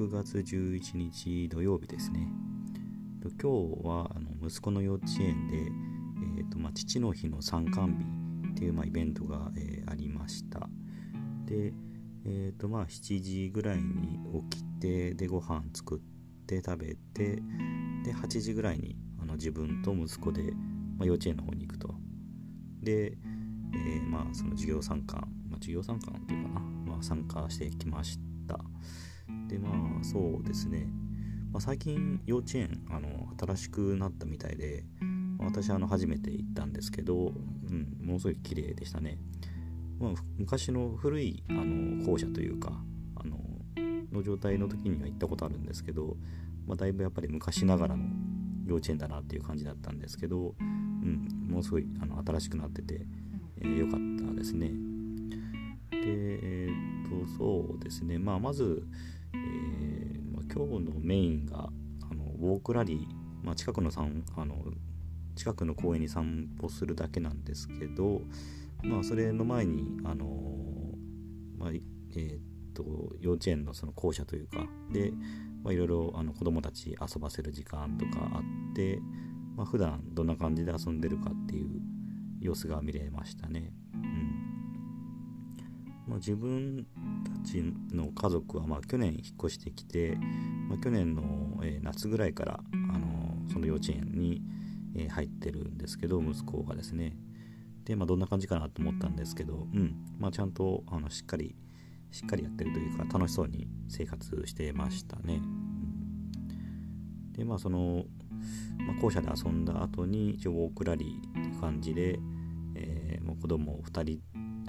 6月11日土曜日ですね。今日はあの息子の幼稚園で、えーとまあ、父の日の参観日っていう、まあ、イベントが、えー、ありました。で、えーとまあ、7時ぐらいに起きてでご飯作って食べてで8時ぐらいにあの自分と息子で、まあ、幼稚園の方に行くと。で、えー、まあその授業参観、まあ、授業参観っていうかな、まあ、参加してきました。でまあそうですね、まあ、最近幼稚園あの新しくなったみたいで、私あの初めて行ったんですけど、うん、ものすごい綺麗でしたね、まあ、昔の古いあの校舎というかあのの状態の時には行ったことあるんですけど、まあ、だいぶやっぱり昔ながらの幼稚園だなっていう感じだったんですけど、うん、ものすごいあの新しくなってて良、えー、かったですね。で、えー、とそうですね、まあ、まず、えー、まあ、今日のメインがあのウォークラリー、まあ、近くのあの近くの公園に散歩するだけなんですけど、まあ、それの前にあのまあ、えー、と幼稚園のその校舎というかで、まあ、いろいろあの子どもたち遊ばせる時間とかあって、まあ、普段どんな感じで遊んでるかっていう様子が見れましたね。まあ、自分たちの家族はまあ去年引っ越してきて、まあ、去年の、え、夏ぐらいから、あの、その幼稚園に、え、入ってるんですけど息子がですね。で、まあ、どんな感じかなと思ったんですけど、うん。まあ、ちゃんとあのしっかりしっかりやってるというか楽しそうに生活してましたね。でまあその、まあ、校舎で遊んだ後に一応ウォークラリーって感じで、えー、もう子供2人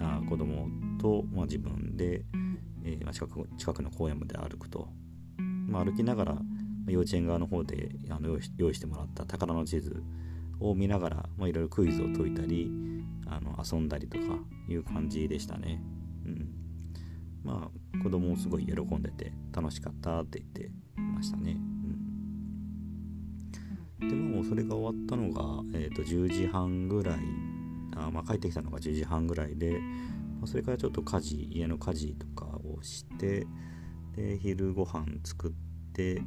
あ子供と、まあ、自分で、えー、近く近くの公園まで歩くと、まあ、歩きながら幼稚園側の方であの用意してもらった宝の地図を見ながら、まあ、いろいろクイズを解いたりあの遊んだりとかいう感じでしたね。うん、まあ子供もすごい喜んでて楽しかったって言ってましたね。うん、でもそれが終わったのが、えーと、と10時半ぐらいあ、まあ、帰ってきたのが10時半ぐらいで、まあ、それからちょっと家事家の家事とかをしてで昼ご飯作って、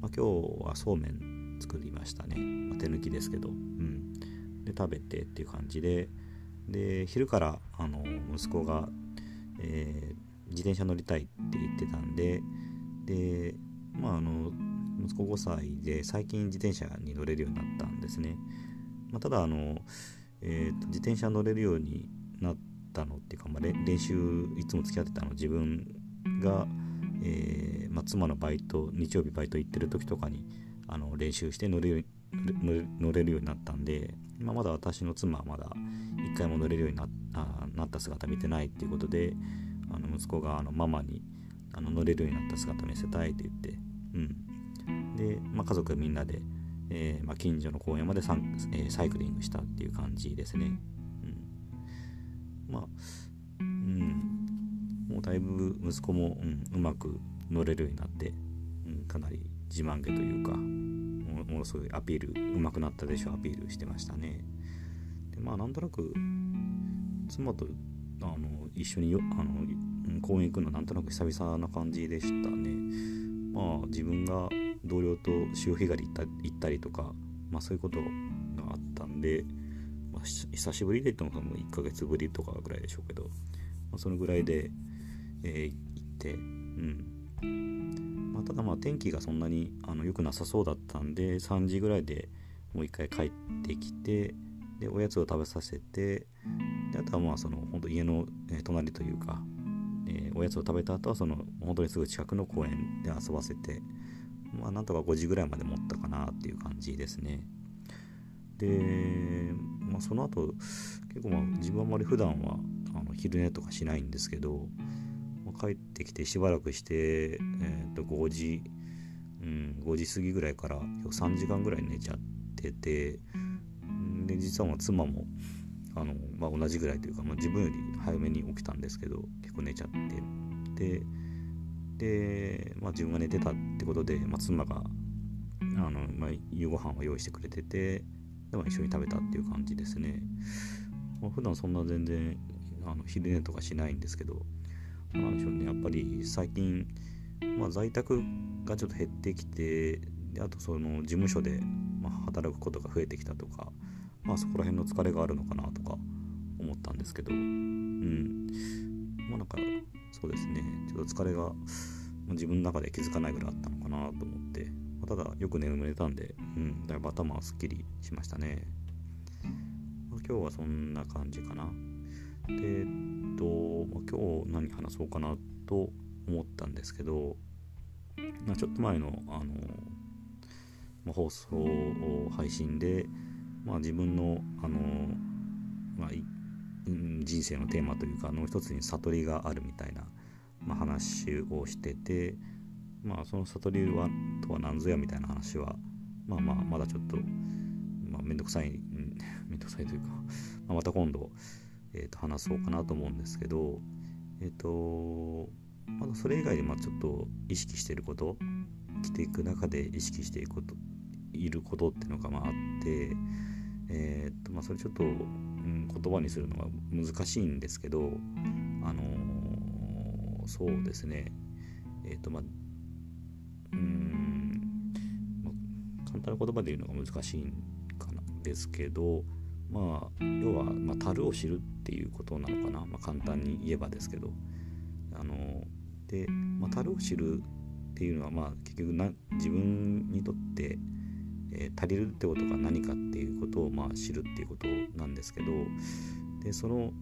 まあ、今日はそうめん作りましたね、まあ、手抜きですけど、うん、で食べてっていう感じで。で昼からあの息子が、えー、自転車乗りたいって言ってたんででまああの息子5歳で最近自転車に乗れるようになったんですね、まあ、ただあの、えーと、自転車乗れるようになったのっていうか、まあ、練習いつも付き合ってたの自分が、えー、まあ、妻のバイト日曜日バイト行ってる時とかにあの練習して乗れる乗れるようになったんで、まあ、まだ私の妻はまだ一回も乗れるようになあなった姿見てないっていうことであの息子があのママにあの乗れるようになった姿見せたいって言って、うん、で、まあ、家族みんなで、えー、まあ、近所の公園までサン、えー、サイクリングしたっていう感じですね、うん、まあうん。もうだいぶ息子も、うん、うまく乗れるようになって、うん、かなり自慢げというかものすごいアピールうまくなったでしょアピールしてましたね。でまあなんとなく妻とあの一緒によあの公園行くのなんとなく久々な感じでしたね。まあ自分が同僚と潮干狩り行った行ったりとかまあそういうことがあったんで、まあ、久しぶりで言ったのかも1ヶ月ぶりとかぐらいでしょうけど、まあ、そのぐらいで、えー、行ってうん。まあ、ただまあ天気がそんなにあの良くなさそうだったんで3時ぐらいでもう一回帰ってきてでおやつを食べさせてであとはまあその本当家の、隣というか、えー、おやつを食べた後はその本当にすぐ近くの公園で遊ばせてまあなんとか5時ぐらいまで持ったかなっていう感じですね。で、まあ、その後結構まあ自分はあまり普段はあの昼寝とかしないんですけどまあ帰ってきてしばらくして、えー、と5時、うん、5時過ぎぐらいから3時間ぐらい寝ちゃっててで実はまあ妻もあの、まあ、同じぐらいというか、まあ、自分より早めに起きたんですけど結構寝ちゃって。でで、まあ、自分が寝てたってことで、まあ、妻があの、まあ、夕ご飯を用意してくれててで、も一緒に食べたっていう感じですね、まあ、普段そんな全然あの昼寝とかしないんですけどなんでしょうね。やっぱり最近まあ、在宅がちょっと減ってきてであとその事務所で、ま働くことが増えてきたとか、まあ、そこら辺の疲れがあるのかなとか思ったんですけどうん。まあなんかそうですね。ちょっと疲れが自分の中で気づかないぐらいあったのかなと思って、ま、ただよく眠れたんで、うん、だいぶ頭はすっきりしましたね、まあ、今日はそんな感じかな。でえっと、まあ、今日何話そうかなと思ったんですけど、まあ、ちょっと前のあの、ま、放送配信で、まあ、自分のあの、人生のテーマというかの一つに悟りがあるみたいな、まあ、話をしてて、まあ、その悟りはとは何ぞやみたいな話は、まあまあまだちょっと、まあ、めんどくさいめんどくさいというか、まあ、また今度、えー、と話そうかなと思うんですけどえっ、ー、とまだそれ以外でまあちょっと意識していること生きていく中で意識していくこといることっていうのがまああってえっ、とまあそれちょっと、言葉にするのが難しいんですけどあのー、そうですね。えっ、とまあうん、ま、簡単な言葉で言うのが難しいんかなですけどまあ要は、まあ、樽を知るっていうことなのかな、まあ、簡単に言えばですけど。あので、まあ、樽を知るっていうのは、まあ、結局な自分にとって、えー、足りるってことが何かっていうことを、まあ、知るっていうことなんですけどでその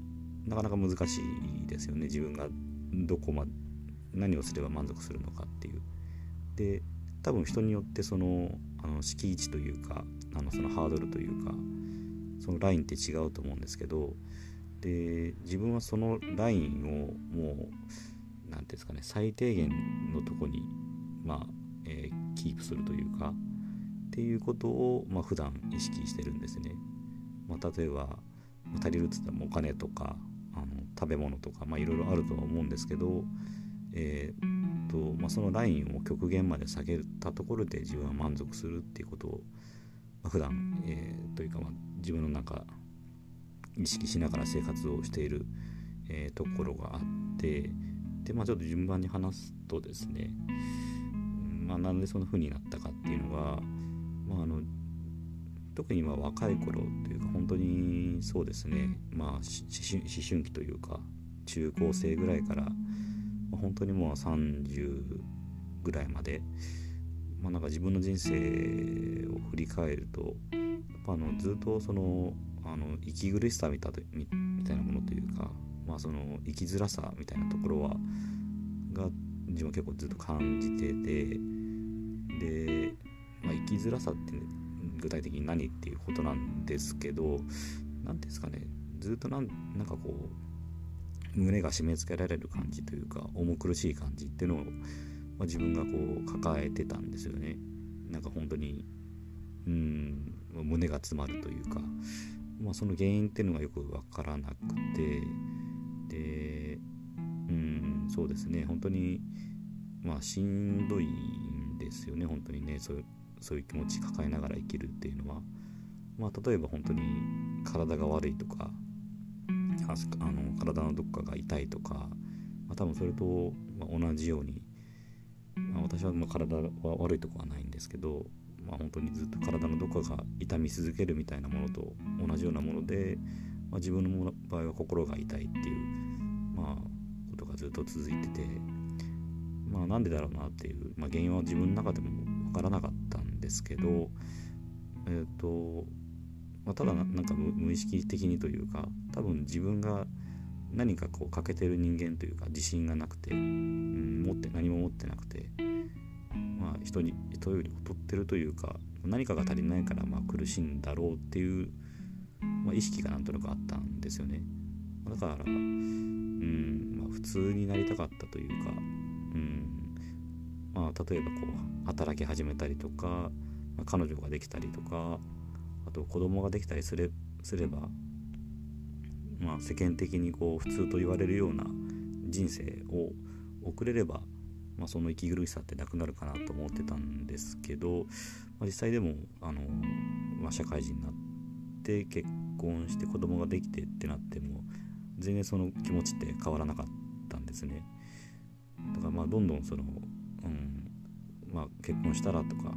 なかなか難しいですよね自分がどこまで何をすれば満足するのかっていう。で多分人によってそのあの敷地というかあのそのハードルというかそのラインって違うと思うんですけどで自分はそのラインをもう何ていうんですかね最低限のとこにまあ、えー、キープするというかっていうことを、まあ、普段意識してるんですね。まあ、例えば、足りるっつったらお金とかあの食べ物とか、いろいろあるとは思うんですけど、えーとまあ、そのラインを極限まで下げたところで自分は満足するっていうことを、まあ、普段、えー、というか、まあ、自分の中意識しながら生活をしている、えー、ところがあってでまあちょっと順番に話すとですね、まあ、なんでそんな風になったかっていうのが、まあ、あの特に今若い頃というか本当にそうですね。まあ思春期というか中高生ぐらいから、まあ、本当にもう30ぐらいまで、まあ、なんか自分の人生を振り返るとやっぱあのずっとそのあの息苦しさみたみたいなものというかまあ、その生きづらさみたいなところはが自分は結構ずっと感じててで、生きづらさって具体的に何っていうことなんですけど何ていうんですかね。ずっとなんなんかこう胸が締め付けられる感じというか重苦しい感じっていうのを、まあ、自分がこう抱えてたんですよね。なんか本当にうん胸が詰まるというか、まあ、その原因っていうのがよく分からなくて。でうんそうですね。本当にまあしんどいんですよね。本当にねそうそういう気持ち抱えながら生きるっていうのはまあ例えば本当に体が悪いとかあの体のどっかが痛いとか、まあ、多分それと、同じように、まあ、私はま体は悪いとこはないんですけど、まあ、本当にずっと体のどこかが痛み続けるみたいなものと同じようなもので、まあ、自分の場合は心が痛いっていう、まあ、ことがずっと続いてて、まあ、なんでだろうなっていう、まあ、原因は自分の中でも分からなかったんですけど、えっ、ー、とまあ、ただなん。か無意識的にというか多分自分が何かこう欠けてる人間というか自信がなくて、うん、持って何も持ってなくて、まあ、人に人より劣ってるというか何かが足りないからまあ苦しいんだろうっていうまあ、意識がなんとなくあったんですよね。だからうん、まあ、普通になりたかったというかうんまあ例えばこう働き始めたりとか、まあ、彼女ができたりとかあと子供ができたりすれすればまあ世間的にこう普通と言われるような人生を送れればまあ、その息苦しさってなくなるかなと思ってたんですけど、まあ、実際でもあの、まあ、社会人になって結婚して子供ができてってなっても全然その気持ちって変わらなかったんですね。だからまあどんどんそのうん。まあ、結婚したらとか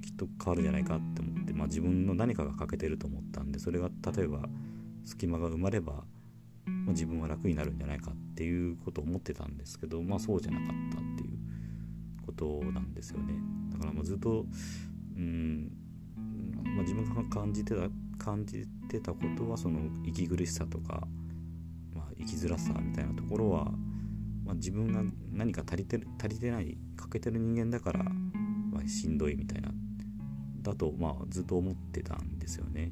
きっと変わるんじゃないかって思って、まあ、自分の何かが欠けてると思ったんでそれが例えば隙間が生まれば、まあ、自分は楽になるんじゃないかっていうことを思ってたんですけど、まあ、そうじゃなかったっていうことなんですよね。だからもうずっとうん、まあ、自分が感じてた感じてたことはその息苦しさとか、まあ、生きづらさみたいなところは、まあ、自分が何か足りてる足りてない欠けてる人間だから、まあ、しんどいみたいなだと、まあ、ずっと思ってたんですよね。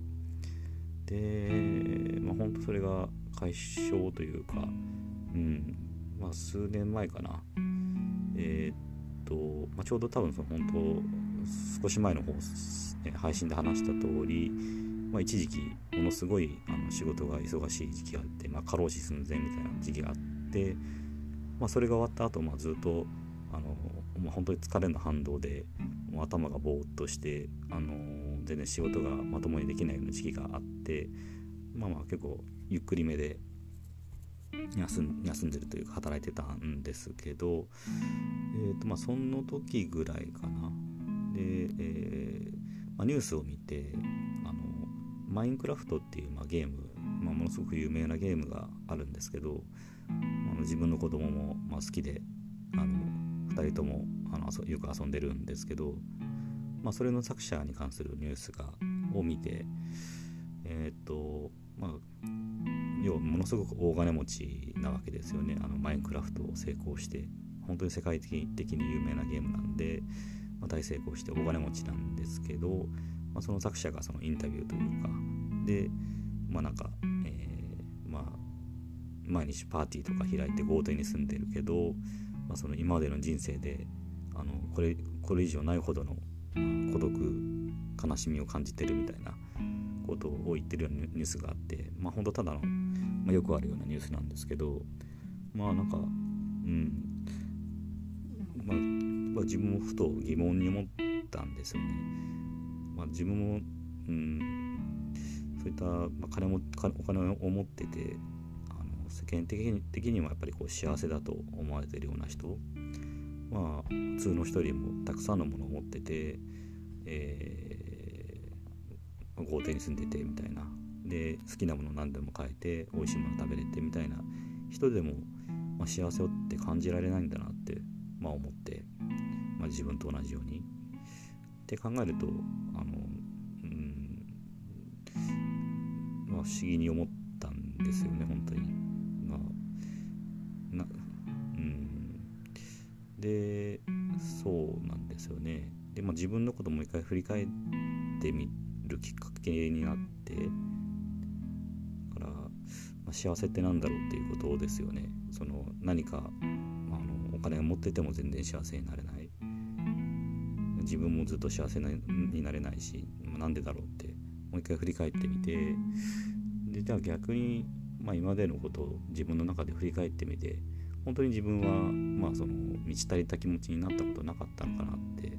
で、まあ、本当それが解消というか、うん。まあ、数年前かな、えー、っと、まあ、ちょうど多分その本当少し前の方、配信で話した通り、まあ、一時期ものすごいあの仕事が忙しい時期があって、まあ、過労死寸前みたいな時期があって、まあ、それが終わった後、まあずっとあの、まあ、本当に疲れの反動でもう頭がぼーっとして、あの全然仕事がまともにできないような時期があってまあまあ結構ゆっくりめで休ん休んでるというか働いてたんですけど、えーとまあ、その時ぐらいかな。で、えーまあ、ニュースを見てあのマインクラフトっていう、まあ、ゲーム、まあ、ものすごく有名なゲームがあるんですけどあの自分の子供もまあ好きであの2人ともあのよく遊んでるんですけど、まあ、それの作者に関するニュースがを見てえっ、とまあ要はものすごく大金持ちなわけですよね。あのマインクラフトを成功して本当に世界的に有名なゲームなんで、まあ、大成功して大金持ちなんですけど、まあ、その作者がそのインタビューというかでまあなんか、えー、まあ毎日パーティーとか開いて豪邸に住んでるけど、まあ、その今までの人生であのこれこれ以上ないほどの孤独悲しみを感じてるみたいなことを言ってるようなニュースがあってまあ本当ただのまあ、よくあるようなニュースなんですけどまあなんかうん、まあ、自分もふと疑問に思ったんですよね。まあ、自分も、うん、そういった、まあ、金もお金を持っててあの世間的に的にもやっぱりこう幸せだと思われてるような人まあ普通の人よりもたくさんのものを持ってて、えー、豪邸に住んでてみたいなで好きなもの何でも買えて美味しいもの食べれてみたいな人でも、まあ、幸せをって感じられないんだなって、まあ、思って、まあ、自分と同じように。って考えるとあの、うんまあ、不思議に思ったんですよね本当に。まあなうん、でそうなんですよね。で、まあ、自分のこともう一回振り返ってみるきっかけになってからまあ、幸せって何だろうっていうことですよねその何か、まあ、あのお金を持ってても全然幸せになれない自分もずっと幸せになれないし、まあ、なんでだろうってもう一回振り返ってみてでじゃあ逆に、まあ、今までのことを自分の中で振り返ってみて本当に自分は、まあ、その満ち足りた気持ちになったことなかったのかなって、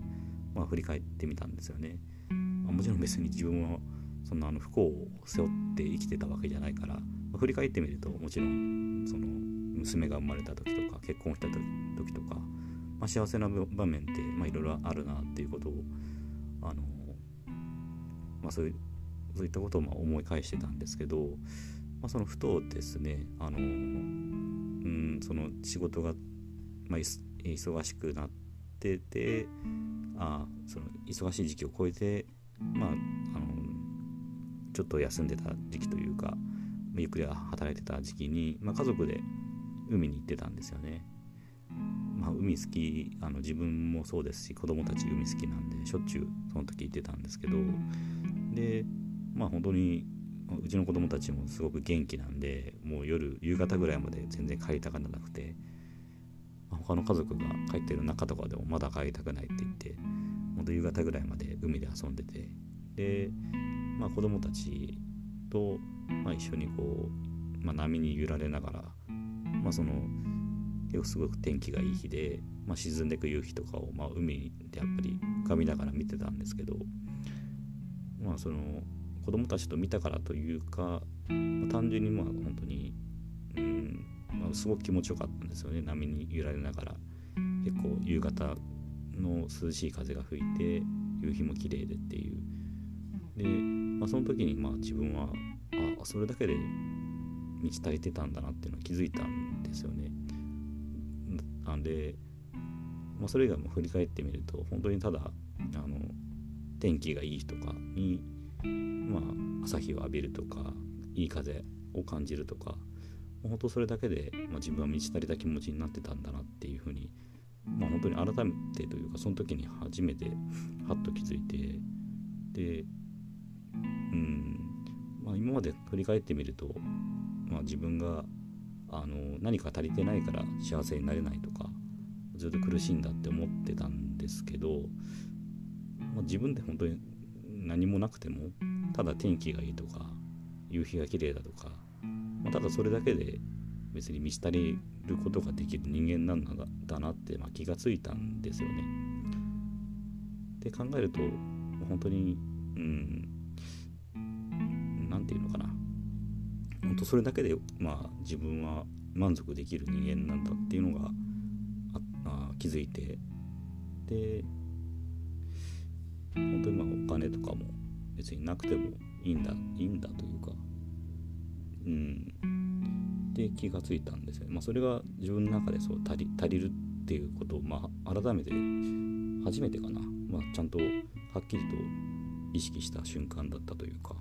まあ、振り返ってみたんですよね。まあ、もちろん別に自分はそんなあの不幸を背負って生きてたわけじゃないから振り返ってみるともちろんその娘が生まれた時とか結婚した時とか、まあ、幸せな場面っていろいろあるなっていうことをあの、まあ、そういうそういったことをま思い返してたんですけど、まあ、そのふとですねあの、うん、その仕事が、まあ、忙しくなっててあその忙しい時期を超えて、まあ、あのちょっと休んでた時期というか、ゆっくり働いてた時期に、まあ、家族で海に行ってたんですよね。まあ、海好きあの自分もそうですし子供たち海好きなんでしょっちゅうその時行ってたんですけどでまあ本当にうちの子供たちもすごく元気なんでもう夜夕方ぐらいまで全然帰りたがらなくて、まあ、他の家族が帰ってる中とかでもまだ帰りたくないって言って本当夕方ぐらいまで海で遊んでてで、まあ、子供たちとまあ、一緒にこう、まあ、波に揺られながら、まあ、そのすごく天気がいい日で、まあ、沈んでいく夕日とかを、まあ、海でやっぱり浮かびながら見てたんですけど、まあ、その子供たちと見たからというか、まあ、単純にまあ本当に、うんまあ、すごく気持ちよかったんですよね。波に揺られながら。結構夕方の涼しい風が吹いて夕日も綺麗でっていう。で、まあ、その時にまあ自分はあそれだけで満ち足りてたんだなっていうのは気づいたんですよね。なんで、まあ、それ以外も振り返ってみると本当にただあの天気がいい日とかに、まあ、朝日を浴びるとかいい風を感じるとか本当それだけで、まあ、自分は満ち足りた気持ちになってたんだなっていうふうに、まあ、本当に改めてというかその時に初めてハッと気づいてでうんまあ今まで振り返ってみると、まあ、自分があの何か足りてないから幸せになれないとかずっと苦しいんだって思ってたんですけど、まあ、自分で本当に何もなくてもただ天気がいいとか夕日が綺麗だとか、まあ、ただそれだけで別に満ち足りることができる人間なんだなって、まあ、気がついたんですよね。で考えると本当にうん何て言うのかな本当それだけでまあ自分は満足できる人間なんだっていうのがあ気づいてで本当にまあお金とかも別になくてもいいんだいいんだというかうん。で気がついたんですよ。ね、まあ、それが自分の中でそう足り足りるっていうことをまあ改めて初めてかな、まあ、ちゃんとはっきりと意識した瞬間だったというか。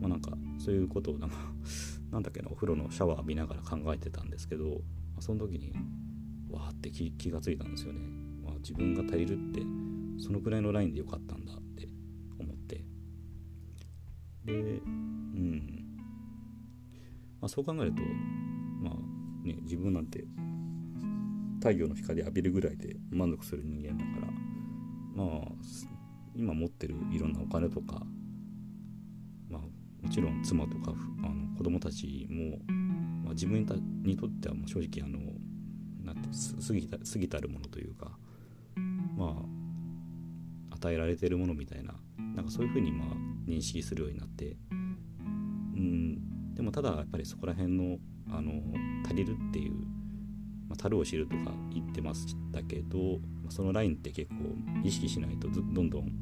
まあなんかそういうことをなんか なんだっけなお風呂のシャワー浴びながら考えてたんですけど、まあ、その時にわーって気がついたんですよね、まあ、自分が足りるってそのくらいのラインでよかったんだって思って。でうん。まあそう考えるとまあね自分なんて太陽の光浴びるぐらいで満足する人間だからまあ今持ってるいろんなお金とかもちろん妻とかあの子供たちも、まあ、自分にとってはもう正直あのなんて過ぎた過ぎたるものというかまあ与えられてるものみたいななんかそういうふうにまあ認識するようになってうんでもただやっぱりそこら辺のあの足りるっていう、まあ、樽を知るとか言ってましたけどそのラインって結構意識しないとどんどん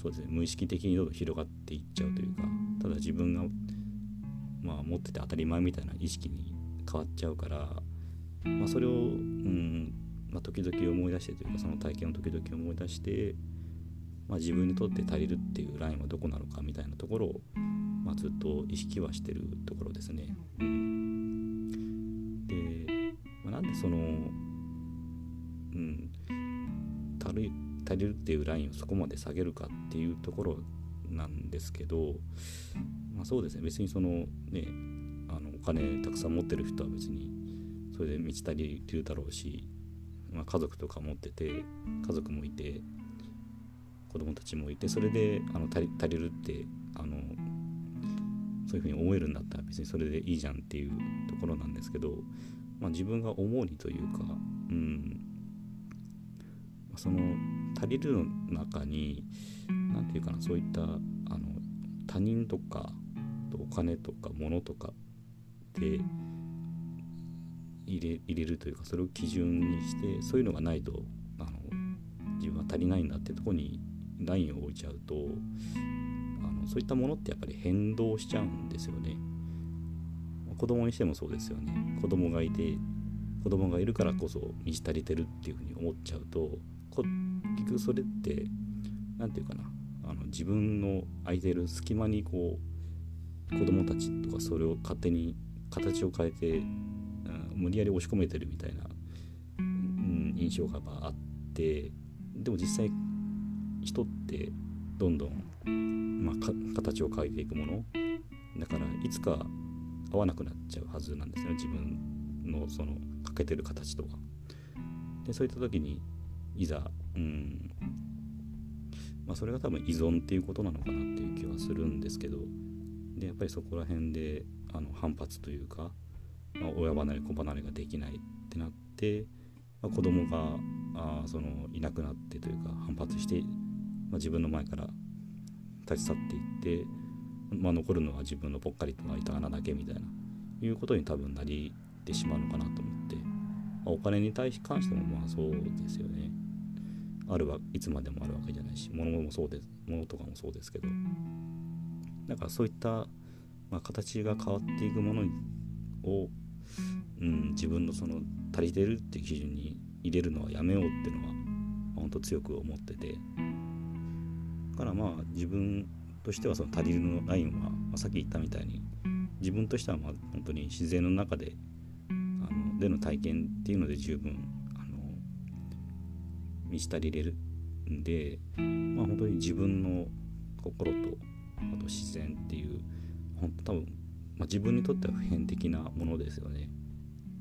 そうですね無意識的にどんどん広がっていっちゃうというかただ自分が、まあ、持ってて当たり前みたいな意識に変わっちゃうから、まあ、それを、うんまあ、時々思い出してというかその体験を時々思い出して、まあ、自分にとって足りるっていうラインはどこなのかみたいなところを、まあ、ずっと意識はしてるところですね。で、まあ、なんでその、うん、足り足りるっていうラインをそこまで下げるかっていうところなんですけど、まあ、そうですね。別にそのねあのお金たくさん持ってる人は別にそれで満ち足りるだろうし、まあ、家族とか持ってて家族もいて子供たちもいてそれであの足り足りるってあのそういうふうに思えるんだったら別にそれでいいじゃんっていうところなんですけど、まあ、自分が思うにというか、うん、その足りるの中に何て言うかなそういったあの他人とかお金とか物とかで入れ入れるというかそれを基準にしてそういうのがないとあの自分は足りないんだってとこにラインを置いちゃうとあのそういったものってやっぱり変動しちゃうんですよね。子供にしてもそうですよね。子供がいて子供がいるからこそ満ち足りてるっていうふうに思っちゃうとこ結局それって何て言うかなあの自分の空いてる隙間にこう子供たちとかそれを勝手に形を変えて、うん、無理やり押し込めてるみたいな、うん、印象があってでも実際人ってどんどん、まあ、形を変えていくものだからいつか合わなくなっちゃうはずなんですよ自分のその欠けてる形とか。でそういった時にいざうん。まあそれが多分依存っていうことなのかなっていう気はするんですけど。でやっぱりそこら辺であの反発というか、まあ、親離れ子離れができないってなって、まあ、子供があそのいなくなってというか反発して、まあ、自分の前から立ち去っていって、まあ、残るのは自分のぽっかりと開いた穴だけみたいないうことに多分なりてしまうのかなと思って。まお金に対し関してもまあそうですよね。あるはいつまでもあるわけじゃないし物もそうです物とかもそうですけど。だからそういった、まあ、形が変わっていくものを、うん、自分のその足りてるっていう基準に入れるのはやめようっていうのは、まあ、本当強く思ってて。だからまあ自分としてはその足りるのラインは、まあ、さっき言ったみたいに自分としてはまあ本当に自然の中であのでの体験っていうので十分満ち足りれるんで、まあ、本当に自分の心とあと自然っていう本当多分、まあ、自分にとっては普遍的なものですよね。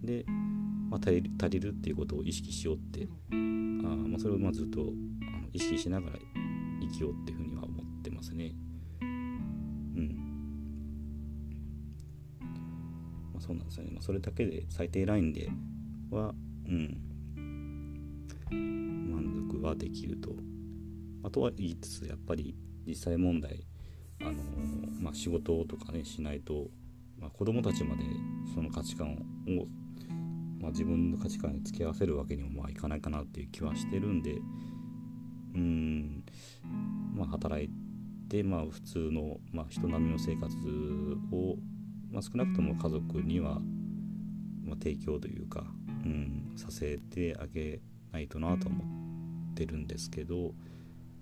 で、まあ、足りる足りるっていうことを意識しようってあ、まあ、それをまずっとあの意識しながら生きようっていうふうには思ってますねうん。そうなんですよね、まあ、それだけで最低ラインではうんはできると。あとは言いつつやっぱり実際問題あの、まあ、仕事とかねしないと、まあ、子供たちまでその価値観を、まあ、自分の価値観に付き合わせるわけにもまあいかないかなっていう気はしてるんでうんまあ働いてまあ普通の、まあ、人並みの生活をまあ、少なくとも家族には、まあ、提供というか、うん、させてあげないとなと思っててるんですけど、ま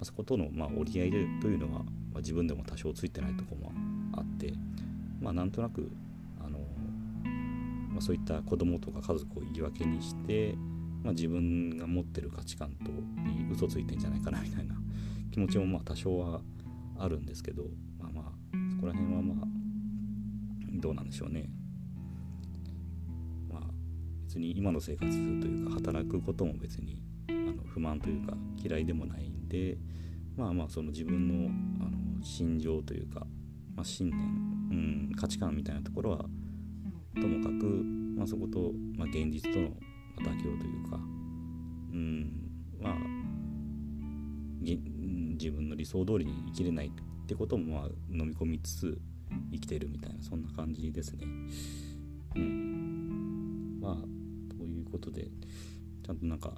あ、そことの、ま、折り合いというのは、まあ、自分でも多少ついてないとこもあって、まあ、なんとなくあの、まあ、そういった子供とか家族を言い訳にして、ま、自分が持ってる価値観とに嘘ついてんじゃないかなみたいな 気持ちもまあ多少はあるんですけど、まあまあそこら辺はまあどうなんでしょうね。まあ別に今の生活というか働くことも別にの不満というか嫌いでもないんでまあまあその自分のあの心情というか、まあ、信念、うん、価値観みたいなところはともかく、まあ、そこと、まあ、現実との妥協というか、うん、まあ自分の理想通りに生きれないってこともまあ飲み込みつつ生きてるみたいなそんな感じですね。うん、まあということでちゃんとなんか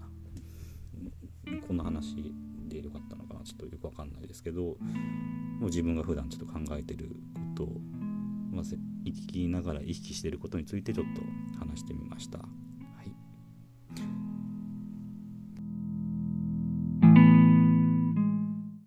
こんな話でよかったのかなちょっとよくわかんないですけどもう自分が普段ちょっと考えてることを、まあ、生きながら意識してることについてちょっと話してみました。